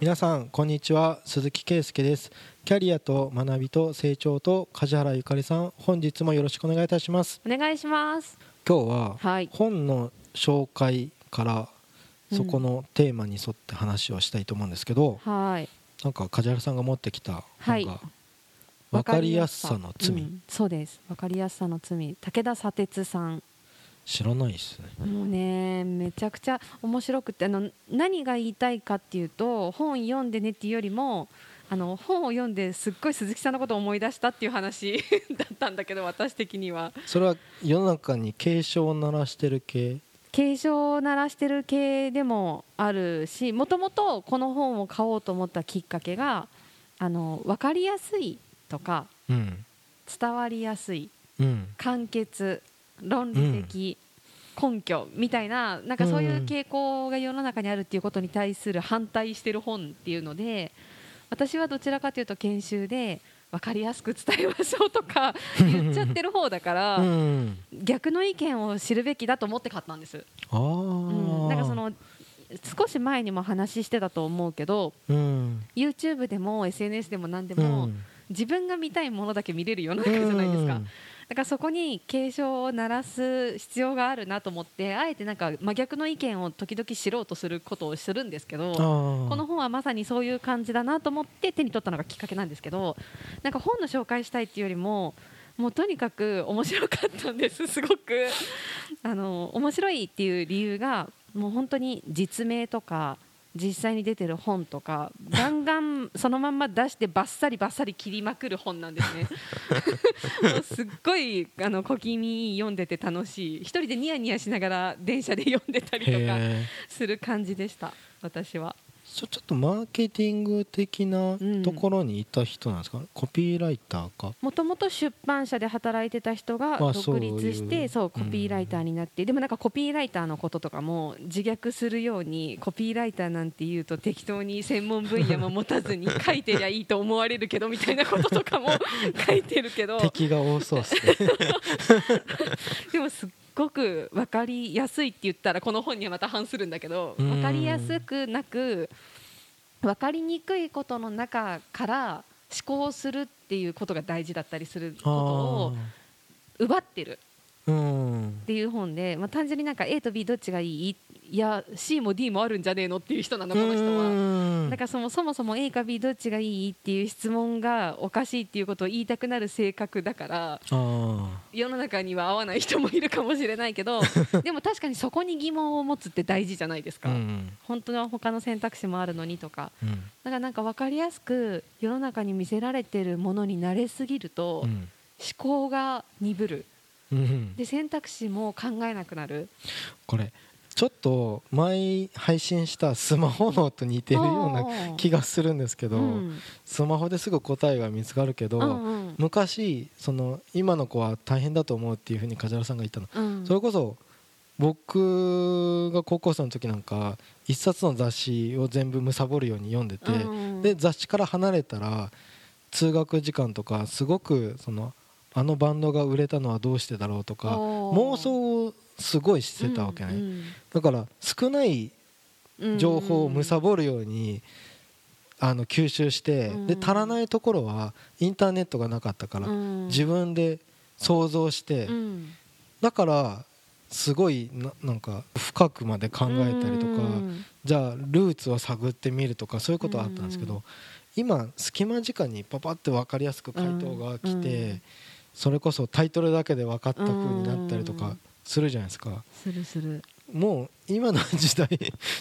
皆さんこんにちは。鈴木圭介です。キャリアと学びと成長と梶原ゆかりさん本日もよろしくお願いいたします。お願いします。今日ははい。本の紹介からうん。そこのテーマに沿って話をしたいと思うんですけど、はい。なんか梶原さんが持ってきたはい。本が分かりやすさの罪、うん。そうです。分かりやすさの罪。武田砂鉄さん知らないですね。もうねめちゃくちゃ面白くてあの何が言いたいかっていうと本読んでねっていうよりもあの本を読んですっごい鈴木さんのことを思い出したっていう話 だったんだけど私的には。それは世の中に警鐘を鳴らしてる系？警鐘を鳴らしてる系でもあるしもともとこの本を買おうと思ったきっかけがあの分かりやすいとかうん。伝わりやすいうん。簡潔論理的根拠みたいな,、なんかそういう傾向が世の中にあるっていうことに対する反対してる本っていうので私はどちらかというと研修で分かりやすく伝えましょうとか言っちゃってる方だから、うん。逆の意見を知るべきだと思って買ったんです。うん、なんかその少し前にも話してたと思うけどうん。YouTube でも SNS でも何でうも、ん。自分が見たいものだけ見れる世の中じゃないですか。だからそこに警鐘を鳴らす必要があるなと思ってあえてなんか真逆の意見を時々知ろうとすることをするんですけどこの本はまさにそういう感じだなと思って手に取ったのがきっかけなんですけどなんか本の紹介したいっていうよりももうとにかく面白かったんです すごく。あの面白いっていう理由がもう本当に実名とか実際に出てる本とかガンガンそのまんま出してバッサリバッサリ切りまくる本なんですね。も うすっごいあの小気味読んでて楽しい。一人でニヤニヤしながら電車で読んでたりとかへする感じでした私はちょっとマーケティング的なところにいた人なんですか、コピーライターか？もともと出版社で働いてた人があ独立してそうコピーライターになって、でもなんかコピーライターのこととかも自虐するようにコピーライターなんて言うと適当に専門分野も持たずに書いてりゃいいと思われるけどみたいなこととかも書いてるけど。敵が多そうですね。でもすっごく分かりやすいって言ったらこの本にはまた反するんだけどうん。分かりやすくなく分かりにくいことの中から思考するっていうことが大事だったりすることを奪ってるっていう本で、まあ、単純になんか A と B どっちがいいいや C も D もあるんじゃねえのっていう人なのこの人は。はだからそもそもそも A か B どっちがいいっていう質問がおかしいっていうことを言いたくなる性格だからあ世の中には合わない人もいるかもしれないけど でも確かにそこに疑問を持つって大事じゃないですか、ーうん。本当は他の選択肢もあるのにとか。うん。だからなんか分かりやすく世の中に見せられてるものに慣れすぎると思うん。考が鈍る。うん。で選択肢も考えなくなる。これちょっと前配信したスマホのと似てるような気がするんですけど、うん。スマホですぐ答えが見つかるけど、昔その今の子は大変だと思うっていうふうに梶原さんが言ったの、うん。それこそ僕が高校生の時なんか一冊の雑誌を全部貪るように読んでて、うんで雑誌から離れたら通学時間とかすごくそのあのバンドが売れたのはどうしてだろうとか妄想をすごいしてたわけね、うんだから少ないうん情報を貪るようにあの吸収して、うんで足らないところはインターネットがなかったから、うん。自分で想像して、うん。だからすごいななんか深くまで考えたりとか、うんじゃあルーツを探ってみるとかそういうことはあったんですけど、うん今隙間時間にパパって分かりやすく回答が来て、うんそれこそタイトルだけで分かった風になったりとかうんするじゃないですか。するする、もう今の時代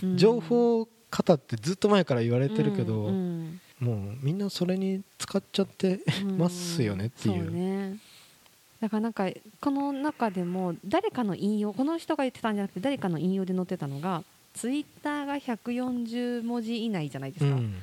うん。情報型ってずっと前から言われてるけど、うんうん。もうみんなそれに使っちゃってますよねっていう。ね。だからなんかこの中でも誰かの引用この人が言ってたんじゃなくて誰かの引用で載ってたのがツイッターが140文字以内じゃないですか、うん。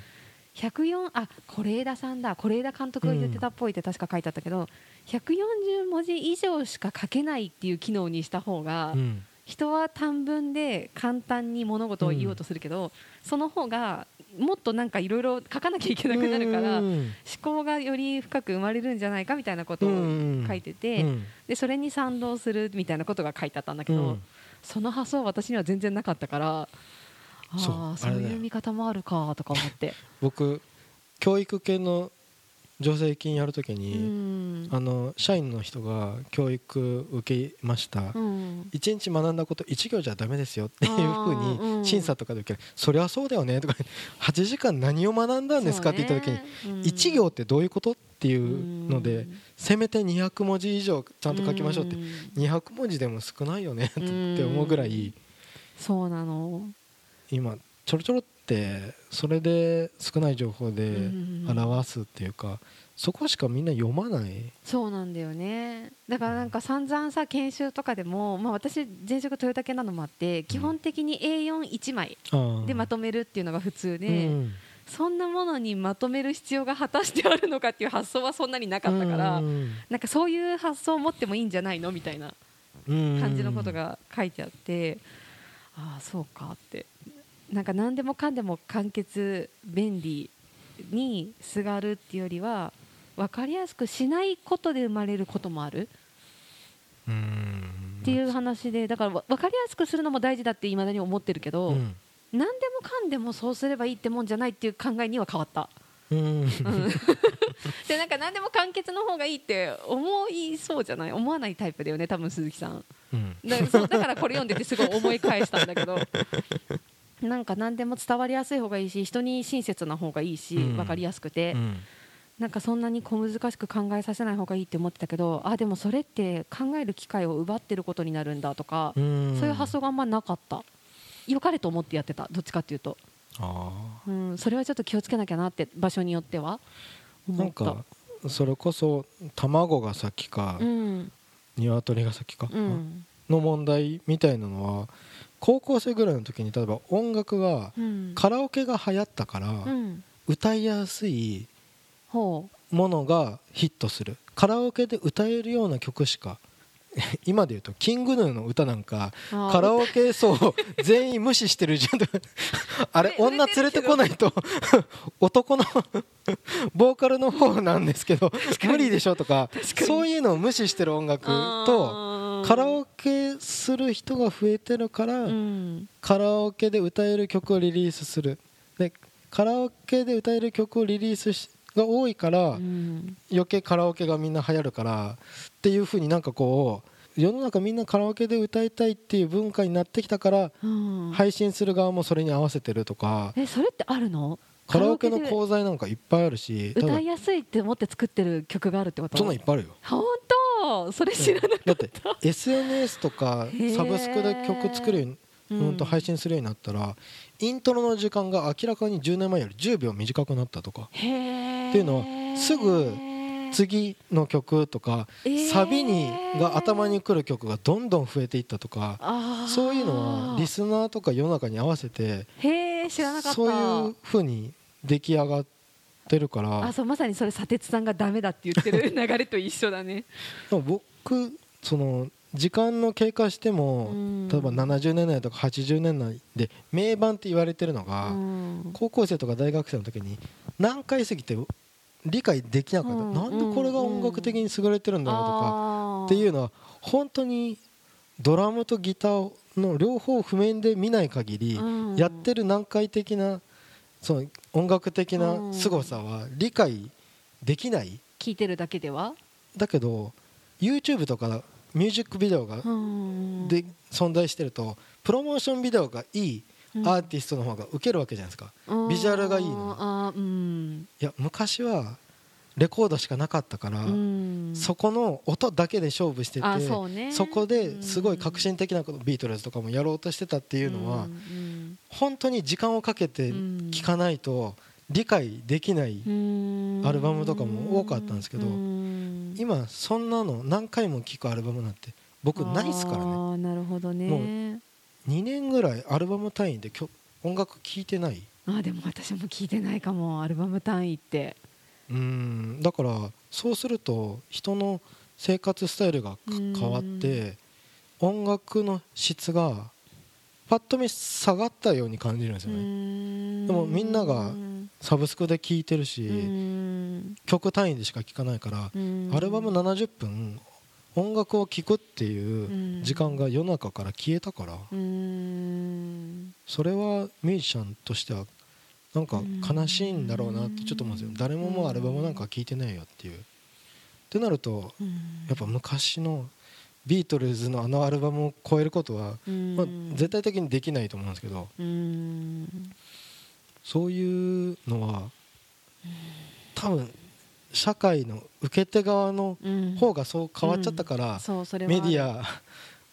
104あ是枝さんだ。是枝監督が言ってたっぽいって確か書いてあったけど、140文字以上しか書けないっていう機能にした方が、うん。人は短文で簡単に物事を言おうとするけど、その方がもっとなんかいろいろ書かなきゃいけなくなるから、思うん。考がより深く生まれるんじゃないかみたいなことを書いてて、うん。でそれに賛同するみたいなことが書いてあったんだけど、うん。その発想は私には全然なかったからああそういう見方もあるかとか思って。僕教育系の助成金やるときうに、ん。あの社員の人が教育受けました、うん。一日学んだこと1行じゃダメですよっていうふうに審査とかで受ける、そりゃそうだよねとか。8時間何を学んだんですかって言った時に、1行ってどういうことっていうので、せめて200文字以上ちゃんと書きましょうって、200文字でも少ないよねって思うぐらいそうなの。今ちょろちょろってそれで少ない情報でうん表すっていうかそこしかみんな読まない。そうなんだよね。だからなんか散々さ研修とかでも、まあ、私前職トヨタ系なのもあって基本的に A41 枚でまとめるっていうのが普通で、うん。そんなものにまとめる必要が果たしてあるのかっていう発想はそんなになかったから、うん。なんかそういう発想を持ってもいいんじゃないのみたいな感じのことが書いてあって、ああそうかってなんか何でもかんでも簡潔便利にすがるっていうよりは分かりやすくしないことで生まれることもある。うん。っていう話でだからわ分かりやすくするのも大事だっていまだに思ってるけど、うん。何でもかんでもそうすればいいってもんじゃないっていう考えには変わった。うん。でなんか何でも簡潔の方がいいって思いそうじゃない？思わないタイプだよね多分鈴木さん。うん。だからこれ読んでてすごい思い返したんだけどなんか何でも伝わりやすい方がいいし人に親切な方がいいし、うん。分かりやすくて、うん。なんかそんなに小難しく考えさせない方がいいって思ってたけどあでもそれって考える機会を奪ってることになるんだとか、うん。そういう発想があんまなかった。良かれと思ってやってたどっちかっていうと、あうん、それはちょっと気をつけなきゃなって場所によってはあ思った。なんかそれこそ卵が先かうん。鶏が先かうん。の問題みたいなのは高校生ぐらいの時に例えば音楽がうん。カラオケが流行ったからうん。歌いやすいほものがヒットする。カラオケで歌えるような曲しか 今で言うとキングヌーの歌なんかカラオケ層全員無視してるじゃん あれ女連れてこないと男のボーカルの方なんですけど無理でしょとかそういうのを無視してる音楽とカラオケする人が増えてるからうん。カラオケで歌える曲をリリースする。でカラオケで歌える曲をリリースしが多いからうん。余計カラオケがみんな流行るからっていう風になんかこう世の中みんなカラオケで歌いたいっていう文化になってきたからうん。配信する側もそれに合わせてるとかえそれってあるの？カラオケので講座なんかいっぱいあるし歌いやすいって思って作ってる曲があるってこと？そんなんいっぱいあるよ。本当？それ知らなかだってった SNS とかサブスクで曲作るようにうん。と配信するようになったらイントロの時間が明らかに10年前より10秒短くなったとか。へーっていうのはすぐ次の曲とかえー。サビにが頭にくる曲がどんどん増えていったとかそういうのはリスナーとか世の中に合わせてそういう風に出来上がってるから。あそうまさにそれ砂鉄さんがダメだって言ってる流れと一緒だね。僕その時間の経過してもうん。例えば70年代とか80年代で名盤って言われてるのがうん。高校生とか大学生の時に何回過ぎて理解できなかった、うん。なんでこれが音楽的に優れてるんだろうとか、っていうのは本当にドラムとギターの両方譜面で見ない限り、うん。やってる難解的なその音楽的な凄さは理解できない。聞いてるだけでは？だけど YouTube とかミュージックビデオがうんで存在してるとプロモーションビデオがいいうんアーティストの方が受けるわけじゃないですか、ビジュアルがいいの。うん。いや昔はレコードしかなかったから、うん。そこの音だけで勝負しててあそうね。そこですごい革新的なことビートルズとかもやろうとしてたっていうのは、うん本当に時間をかけて聴かないと理解できない、うん。アルバムとかも多かったんですけどうん。今そんなの何回も聴くアルバムなんて僕ないっすからね。なるほどね。も2年ぐらいアルバム単位で音楽聴いてない？あーでも私も聞いてないかもアルバム単位って。うんだからそうすると人の生活スタイルが変わって音楽の質がパッと見下がったように感じるんですよね。でもみんながサブスクで聴いてるしうん。曲単位でしか聴かないからうん。アルバム70分音楽を聴くっていう時間が世の中から消えたから。うん。それはミュージシャンとしてはなんか悲しいんだろうなってちょっと思うんですよ。誰ももうアルバムなんか聴いてないよっていう。ってなるとやっぱ昔のビートルズのあのアルバムを超えることは、まあ、絶対的にできないと思うんですけど。そういうのは多分社会の受け手側の方がそう変わっちゃったから、メディア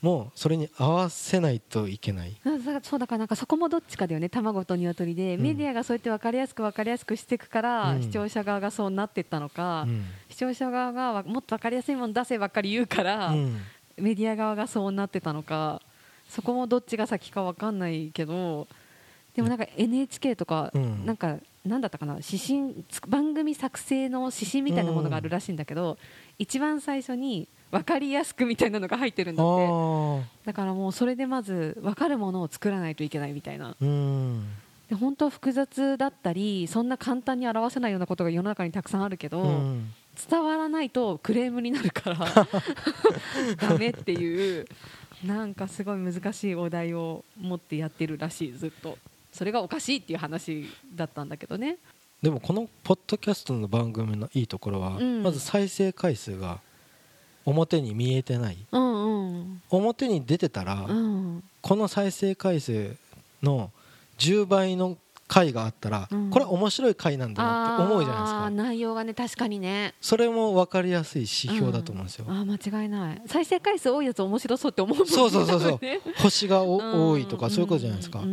もそれに合わせないといけない。そうだからなんかそこもどっちかだよね。卵と鶏で、うん、メディアがそうやって分かりやすく分かりやすくしていくから、うん、視聴者側がそうなっていったのか、うん、視聴者側がもっと分かりやすいもの出せばっかり言うから、メディア側がそうなってたのかそこもどっちが先か分かんないけどでもなんか NHK とか、なんか何だったかな？指針番組作成の指針みたいなものがあるらしいんだけど、一番最初に分かりやすくみたいなのが入ってるんだって。だからもうそれでまず分かるものを作らないといけないみたいな。で本当は複雑だったりそんな簡単に表せないようなことが世の中にたくさんあるけど、伝わらないとクレームになるから ダメっていうなんかすごい難しいお題を持ってやってるらしいずっとそれがおかしいっていう話だったんだけどね。でもこのポッドキャストの番組のいいところは、うん、まず再生回数が表に見えてない、うんうん、表に出てたら、うん、この再生回数の10倍の回があったら、うん、これは面白い回なんだなって思うじゃないですか。内容がね確かにね。それも分かりやすい指標だと思うんですよ、うん、あ間違いない。再生回数多いやつ面白そうって思うもんね。そうそうそうそう。星が多いとかそういうことじゃないですか、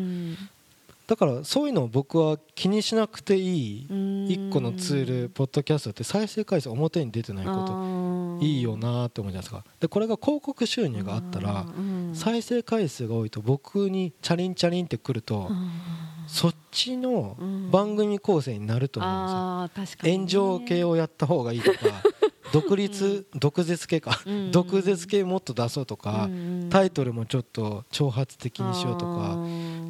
だからそういうのを僕は気にしなくていい一個のツールポッドキャストって再生回数表に出てないこといいよなって思うじゃないですか。でこれが広告収入があったら再生回数が多いと僕にチャリンチャリンってくるとそっちの番組構成になると思うんですよ。炎上系をやった方がいいとか 独立、毒舌系か、毒舌系もっと出そうとか、タイトルもちょっと挑発的にしようとか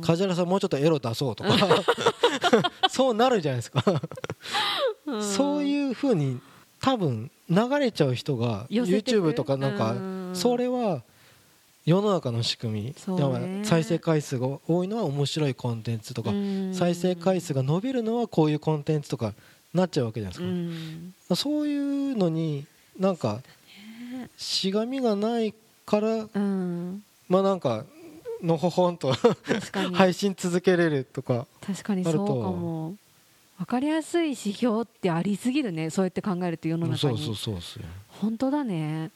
梶原さんもうちょっとエロ出そうとか。そうなるじゃないですか。そういうふうに多分流れちゃう人が YouTube とかなんかそれは世の中の仕組み、再生回数が多いのは面白いコンテンツとか再生回数が伸びるのはこういうコンテンツとかなっちゃうわけじゃないですか、そういうのになんかしがみがないから、まあなんかのほほんと配信続けれるとか確かにそうかも。分かりやすい指標ってありすぎるねそうやって考えると世の中に。そうそうそう本当だね。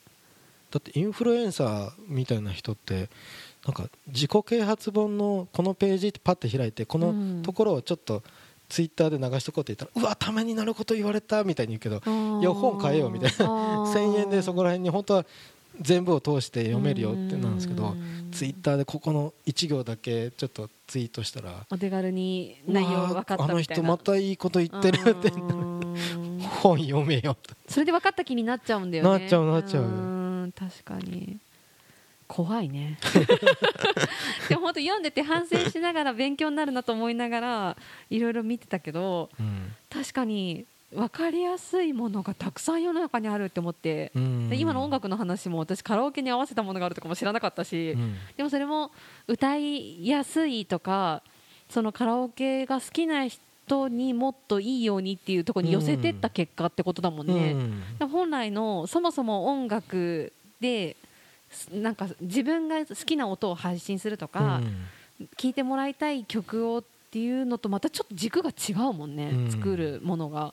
だってインフルエンサーみたいな人ってなんか自己啓発本のこのページってパッて開いてこのところをちょっと、うんツイッターで流しとこうって言ったらうわためになること言われたみたいに言うけどいや本買えよみたいな。1000円でそこら辺に本当は全部を通して読めるよってなんですけどツイッターでここの1行だけちょっとツイートしたらお手軽に内容分かったみたいな。あの人またいいこと言ってるって本読めよそれで分かった気になっちゃうんだよね。なっちゃうなっちゃう。確かに。怖いね。でも本当読んでて反省しながら勉強になるなと思いながらいろいろ見てたけど、うん、確かに分かりやすいものがたくさん世の中にあるって思って、うん、今の音楽の話も私カラオケに合わせたものがあるとかも知らなかったし、うん、でもそれも歌いやすいとかそのカラオケが好きな人にもっといいようにっていうところに寄せてった結果ってことだもんね、本来のそもそも音楽でなんか自分が好きな音を配信するとか、うん、聞いてもらいたい曲をっていうのとまたちょっと軸が違うもんね、うん、作るものが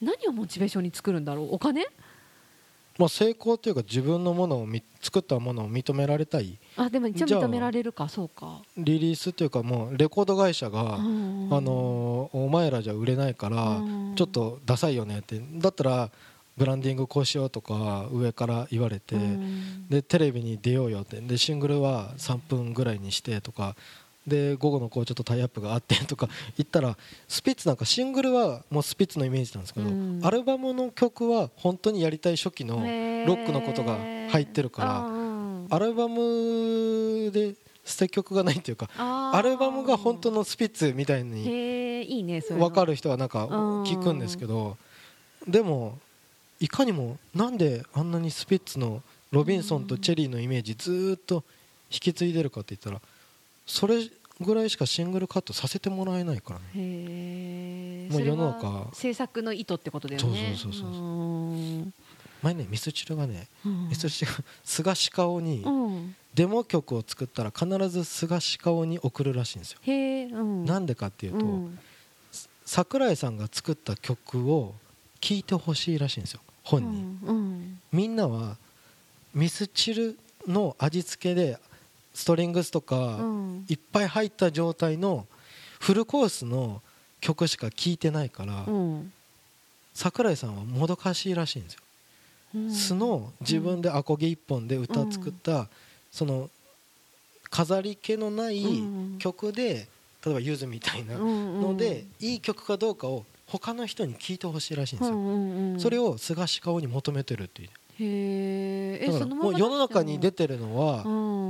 何をモチベーションに作るんだろう？お金？まあ成功というか自分のものを作ったものを認められたい。あでも一応認められるか。そうか。リリースというかもうレコード会社が、あのお前らじゃ売れないからちょっとダサいよねって。だったらブランディングこうしようとか上から言われて、でテレビに出ようよって。でシングルは3分ぐらいにしてとかで午後のこうちょっとタイアップがあってとか 言ったらスピッツなんかシングルはもうスピッツのイメージなんですけど、アルバムの曲は本当にやりたい初期のロックのことが入ってるからアルバムで捨て曲がないっていうかアルバムが本当のスピッツみたいに分かる人はなんか聞くんですけどでもいかにもなんであんなにスピッツのロビンソンとチェリーのイメージずっと引き継いでるかって言ったらそれぐらいしかシングルカットさせてもらえないからね。へえもう世の中。制作の意図ってことだよね。そうそうそうそう。うん。前ねミスチルがねうん。ミスチルが菅氏顔にうん。デモ曲を作ったら必ず菅氏顔に送るらしいんですよ。へえうん。なんでかっていうとうん。桜井さんが作った曲を聴いてほしいらしいんですよ。本にうん。みんなはミスチルの味付けでストリングスとうかん。いっぱい入った状態のフルコースの曲しか聴いてないからうん。桜井さんはもどかしいらしいんですよ。うん。素の自分でアコギ一本で歌を作ったその飾り気のないうん。曲で例えばゆずみたいなののでいい曲かどうかを他の人に聞いてほしいらしいんですよ。それをを菅氏顔に求めてるっていう。へえもう世の中に出てるのは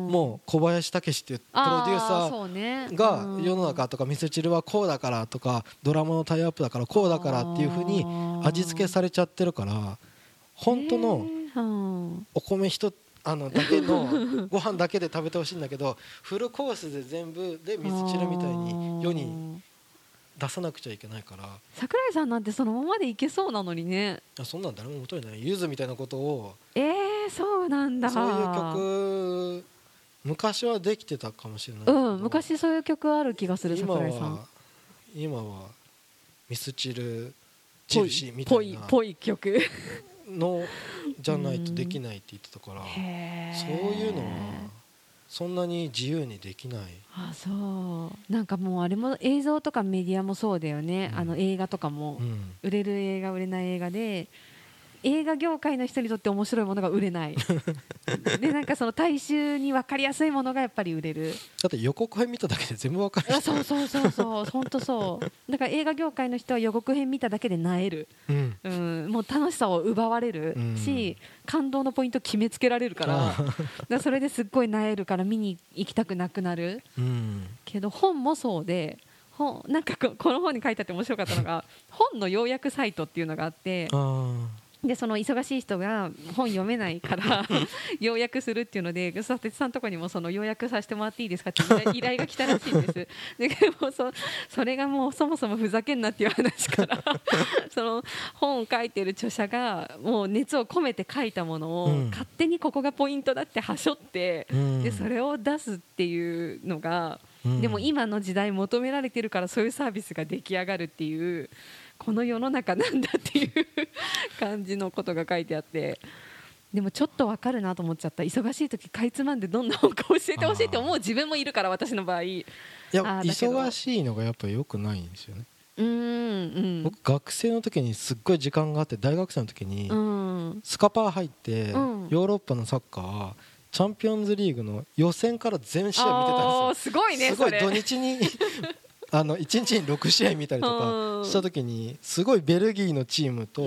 ももう小林武史っていうプロデューサーーが世の中とかミスチルはこうだからとかドラマのタイアップだからこうだからっていう風に味付けされちゃってるから本当ののお米一あのだけの ご飯だけで食べてほしいんだけどフルコースで全部でミスチルみたいに世に出さなくちゃいけないから。桜井さんなんてそのままでいけそうなのにね。いやそんなん誰も求めてない。ゆずみたいなことをえー、そうなんだ。そういう曲昔はできてたかもしれないうん昔そういう曲ある気がする今桜井さん。は今はミスチルぽ印みたいな。ぽい曲。のじゃないとできないって言ってたから。そういうのはそんなに自由にできない。あそう。なんかもうあれも映像とかメディアもそうだよね、うん。あの映画とかも。うん。売れる映画売れない映画で映画業界の人にとって面白いものが売れない。でなんかその大衆に分かりやすいものがやっぱり売れる。だって予告編見ただけで全部わかるあそうそうそうそう本当そう。だから映画業界の人は予告編見ただけで萎える、うん。うん、もう楽しさを奪われるし、感動のポイント決めつけられるから。だそれですっごい萎えるから見に行きたくなくなる。うん。けど本もそうで本なんかここの本に書いてあって面白かったのが 本の要約サイトっていうのがあってあでその忙しい人が本読めないから 要約するっていうので佐哲さんのとこにもその要約させてもらっていいですかって依頼依頼が来たらしいんです。でもそそれがもうそもそもふざけんなっていう話から その本を書いてる著者がもう熱を込めて書いたものを、うん。勝手にここがポイントだってはしょって、うん。でそれを出すっていうのが、うん。でも今の時代求められてるからそういうサービスが出来上がるっていうこの世の中なんだっていう感じのことが書いてあって。でもちょっとわかるなと思っちゃった。忙しい時かいつまんでどんな本か教えてほしいって思う自分もいるから私の場合。ういや忙しいのがやっぱり良くないんですよね。うん僕学生の時にすっごい時間があって大学生の時にうん。スカパー入ってうん。ヨーロッパのサッカーチャンピオンズリーグの予選から全試合見てたんですすごいねよすごい土日にあの1日に6試合見たりとうん。かした時にすごいベルギーのチームと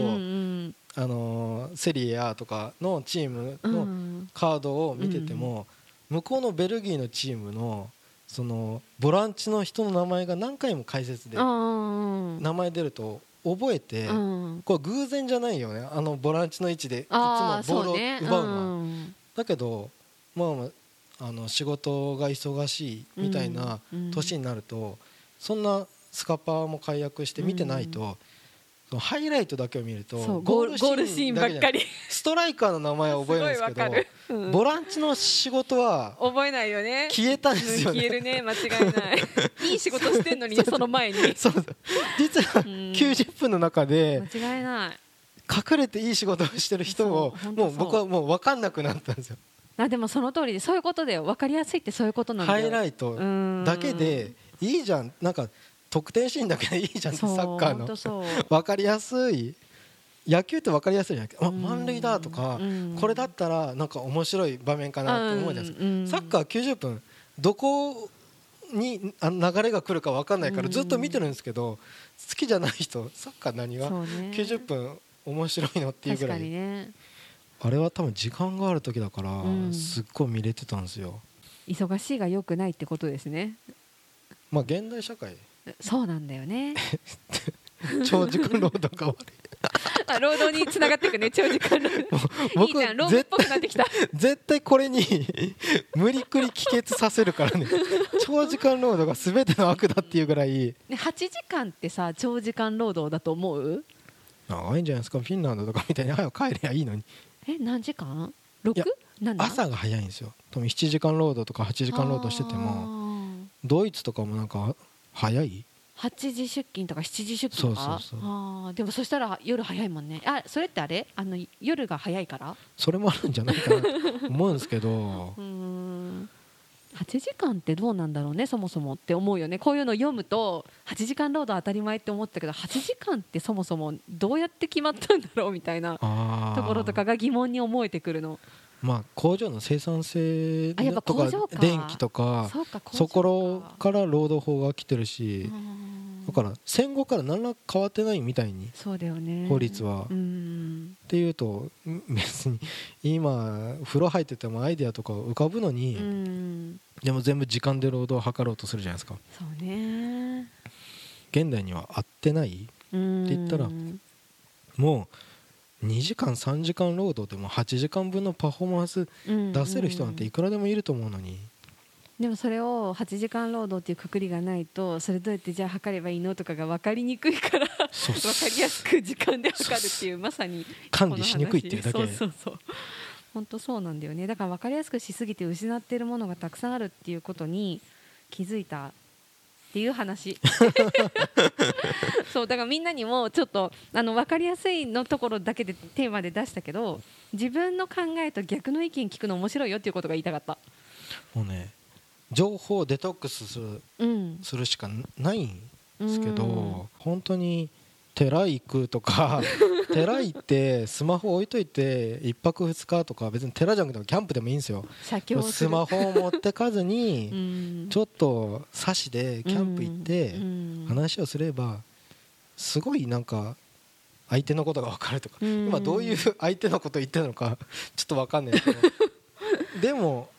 あのーセリエ A とかのチームうのん。カードを見てても向こうのベルギーのチームのそのボランチの人の名前が何回も解説でうん名前出ると覚えてうん。これ偶然じゃないよね。あのボランチの位置でいつもボあーールを奪うのは。うんだけどまああの仕事が忙しいみたいなうん。年になるとそんなスカパーも解約して見てないとそのハイライトだけを見るとゴールシーンばっかり。ストライカーの名前は覚えるんですけどうん。ボランチの仕事は覚えないよね。消えたんですよね。消えるね。間違いない。いい仕事してんのにねその前に。そうそう。実はうん。90分の中で間違いない。隠れていい仕事をしてる人をもう僕はもう分かんなくなったんですよ。あでもその通りでそういうことだよ。分かりやすいってそういうことなんだよ。ハイライトだけでいいじゃん。なんか得点シーンだけでいいじゃんサッカーの。分 かりやすい。野球って分かりやすいじゃんあうん。満塁だとかうん。これだったらなんか面白い場面かなって思うじゃないですか。うんサッカー90分どこにあ流れが来るか分かんないからずっと見てるんですけど好きじゃない人サッカー何が？ね。90分面白いのっていうぐらい。ね。あれは多分時間がある時だからうん。すっごい見れてたんですよ。忙しいが良くないってことですねまあ現代社会。そうなんだよね。長時間労働が悪い あ労働につながっていくね長時間労働。いい僕じゃん労務っぽくなってきた。絶対これに無理くり帰結させるからね。長時間労働が全ての悪だっていうぐらい。ね8時間ってさ長時間労働だと思う？長いんじゃないですか。フィンランドとかみたいに早く帰りゃいいのに。え何時間？いや 6?7 朝が早いんですよ。多分7時間労働とか8時間労働しててもドイツとかもなんか早い？8時出勤とか7時出勤とか？あーでもそしたら夜早いもんね。あそれってあれ？あの夜が早いから？それもあるんじゃないかな。と思うんですけど。うーん。8時間ってどうなんだろうねそもそもって思うよね。こういうの読むと8時間労働当たり前って思ってたけど8時間ってそもそもどうやって決まったんだろうみたいなところとかが疑問に思えてくるのまあ工場の生産性とか電気とかそこから労働法が来てるしうん。だから戦後から何ら変わってないみたいに法律は。うん。ていうとん別に今風呂入っててもアイデアとか浮かぶのに、うん。でも全部時間で労働を図ろうとするじゃないですか。現代には合ってないって言ったらもう2時間3時間労働でも8時間分のパフォーマンス出せる人なんていくらでもいると思うのに、でもそれを8時間労働っていうくくりがないとそれどうやってじゃあ測ればいいのとかが分かりにくいから分かりやすく時間で測るっていうまさに管理しにくいっていうだけ。そうそうそう。本当そうなんだよね。だから分かりやすくしすぎて失っているものがたくさんあるっていうことに気づいたっていう話。そうだからみんなにもちょっとあの分かりやすいのところだけでテーマで出したけど自分の考えと逆の意見聞くの面白いよっていうことが言いたかった。もうね情報をデトックスするうん。するしかないんですけど、うん。本当に寺行くとか寺行ってスマホ置いといて1泊2日とか別に寺じゃなくてもキャンプでもいいんですよ。スマホを持ってかず うにん。ちょっと差しでキャンプ行ってうん話をすればすごいなんか相手のことが分かるとか。うん。今どういう相手のこと言ってるのかちょっと分かんないけど。でも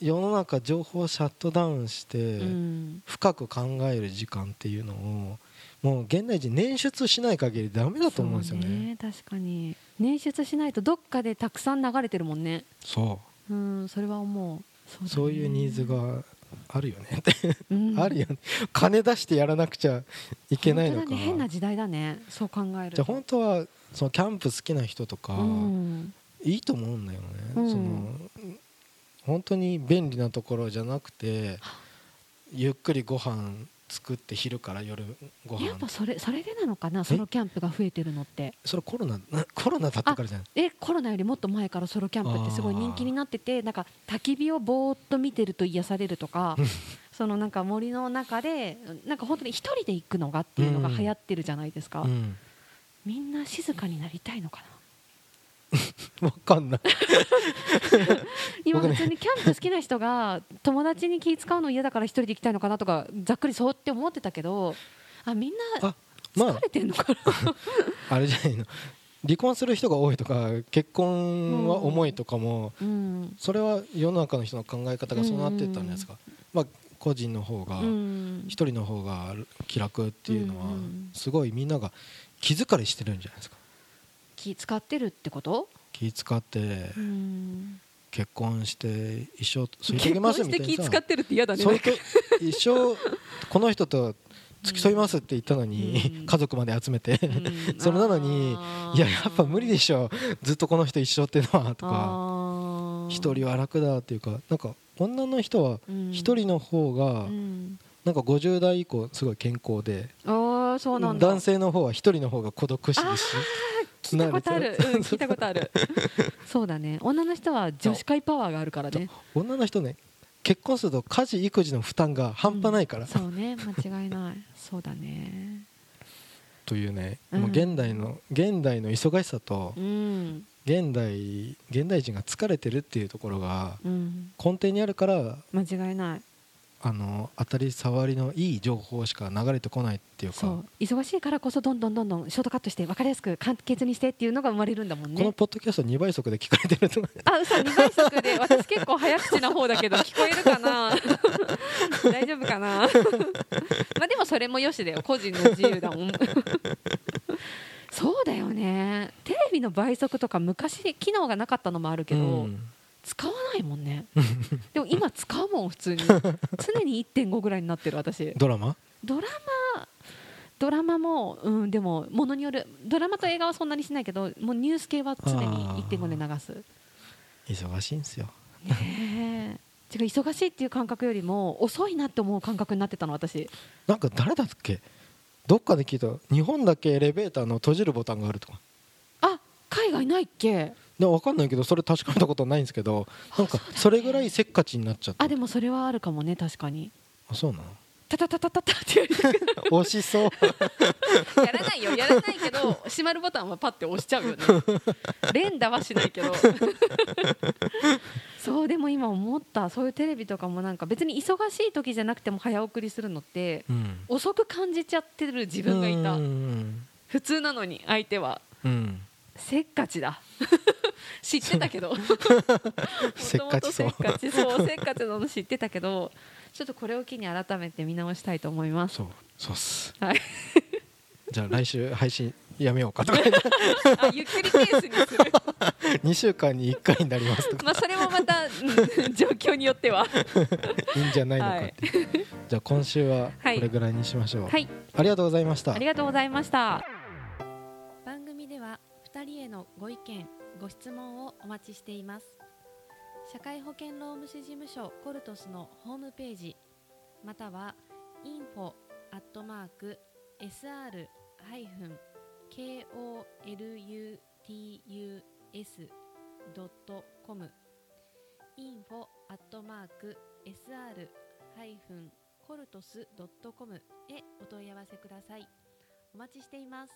世の中情報をシャットダウンしてうん。深く考える時間っていうのをもう現代人捻出しない限りダメだと思うんですよそうね。確かに。捻出しないとどっかでたくさん流れてるもんね。そう。うんそれは思うそう,、そういうニーズがあるよね。って、うん。あるよね。金出してやらなくちゃいけないのか。本当だね変な時代だね。そう考えると。じゃあ本当はそのキャンプ好きな人とか、うんいいと思うんだよね、うん。その本当に便利なところじゃなくてゆっくりご飯作って昼から夜ご飯。やっぱそれそれでなのかなソロキャンプが増えてるのって。それコロナ コロナだったからじゃないえコロナよりもっと前からソロキャンプってすごい人気になっててなんか焚き火をぼーっと見てると癒されるとかそのなんか森の中でなんか本当に一人で行くのがっていうのが流行ってるじゃないですか、うん。みんな静かになりたいのかな？わかんない。今普通にキャンプ好きな人が友達に気使うの嫌だから一人で行きたいのかなとかざっくりそうって思ってたけどあみんなあまあ。疲れてんのかな、あれじゃないの。離婚する人が多いとか結婚は重いとかも、うん。それは世の中の人の考え方がそうなってったんですか、まあ個人の方がうん。一人の方が気楽っていうのはうん。すごいみんなが気疲れしてるんじゃないですか気使ってるってこと、気使ってうん、結婚して一生添い遂結げま婚してすみたいな。さ気使ってるって嫌だね。一生この人と付き添いますって言ったのに、うん。家族まで集めて、うん。それなのにいややっぱ無理でしょ。ずっとこの人一生っていうのはとか一人は楽だっていうかなんか女の人はうん。一人の方がうん。なんか50代以降すごい健康でああそうなんだ。男性の方は一人の方が孤独死ですし聞いたことある、う。ん、聞いたことある。そうだね。女の人は女子会パワーがあるからね。女の人ね。結婚すると家事育児の負担が半端ないから、そうね。間違いない。そうだね。というね、うん。もう現代の現代の忙しさとうん。現代現代人が疲れてるっていうところがうん。根底にあるから間違いないあの当たり障りのいい情報しか流れてこないっていうか。そう。忙しいからこそどんどんどんどんショートカットして分かりやすく簡潔にしてっていうのが生まれるんだもんこのねポッドキャスト2倍速で聞かれてるとあ嘘2倍速で。私結構早口な方だけど聞こえるかな。大丈夫かな？まあでもそれもよしだよ。個人の自由だもん。そうだよね。テレビの倍速とか昔機能がなかったのもあるけど、うん使わないもんね。でも今使うもん普通に。常に1.5ぐらいになってる私。ドラマ？ドラマドラマも、うん、でもものによるドラマと映画はそんなにしないけどもうニュース系は常に1.5で流す。忙しいんですよ。ねえ。違う忙しいっていう感覚よりも遅いなって思う感覚になってたの私。なんか誰だっけ？どっかで聞いた。日本だけエレベーターの閉じるボタンがあるとか。あ海外ないっけ？で分かんないけどそれ確かめたことないんですけどなんかそれぐらいせっかちになっちゃった。あでもそれはあるかもね確かに。あそうなの？タタタタタタってやりたく惜しそう。やらないよやらないけど閉まるボタンはパッて押しちゃうよね。連打はしないけど。そうでも今思った。そういうテレビとかもなんか別に忙しい時じゃなくても早送りするのってうん。遅く感じちゃってる自分がいた。うん。普通なのに相手は。うんせっかちだ。知ってたけど。せっかちそう。もともとせっかちそう。せっかちなの知ってたけどちょっとこれを機に改めて見直したいと思います。そうそうっす。はい。じゃあ来週配信やめようかとか。あゆっくりペースにする。2週間に1回になりますとか。まあそれもまた、うん状況によっては。いいんじゃないのかって、じゃあ今週はこはいれぐらいにしましょう、はい。ありがとうございました。ありがとうございました2人へのご意見ご質問をお待ちしています社会保険労務士事務所コルトスのホームページまたは info アットマーク sr ハイフン koluts ドットコム info アットマーク sr ハイフンコルトスドットコムへお問い合わせください。お待ちしています。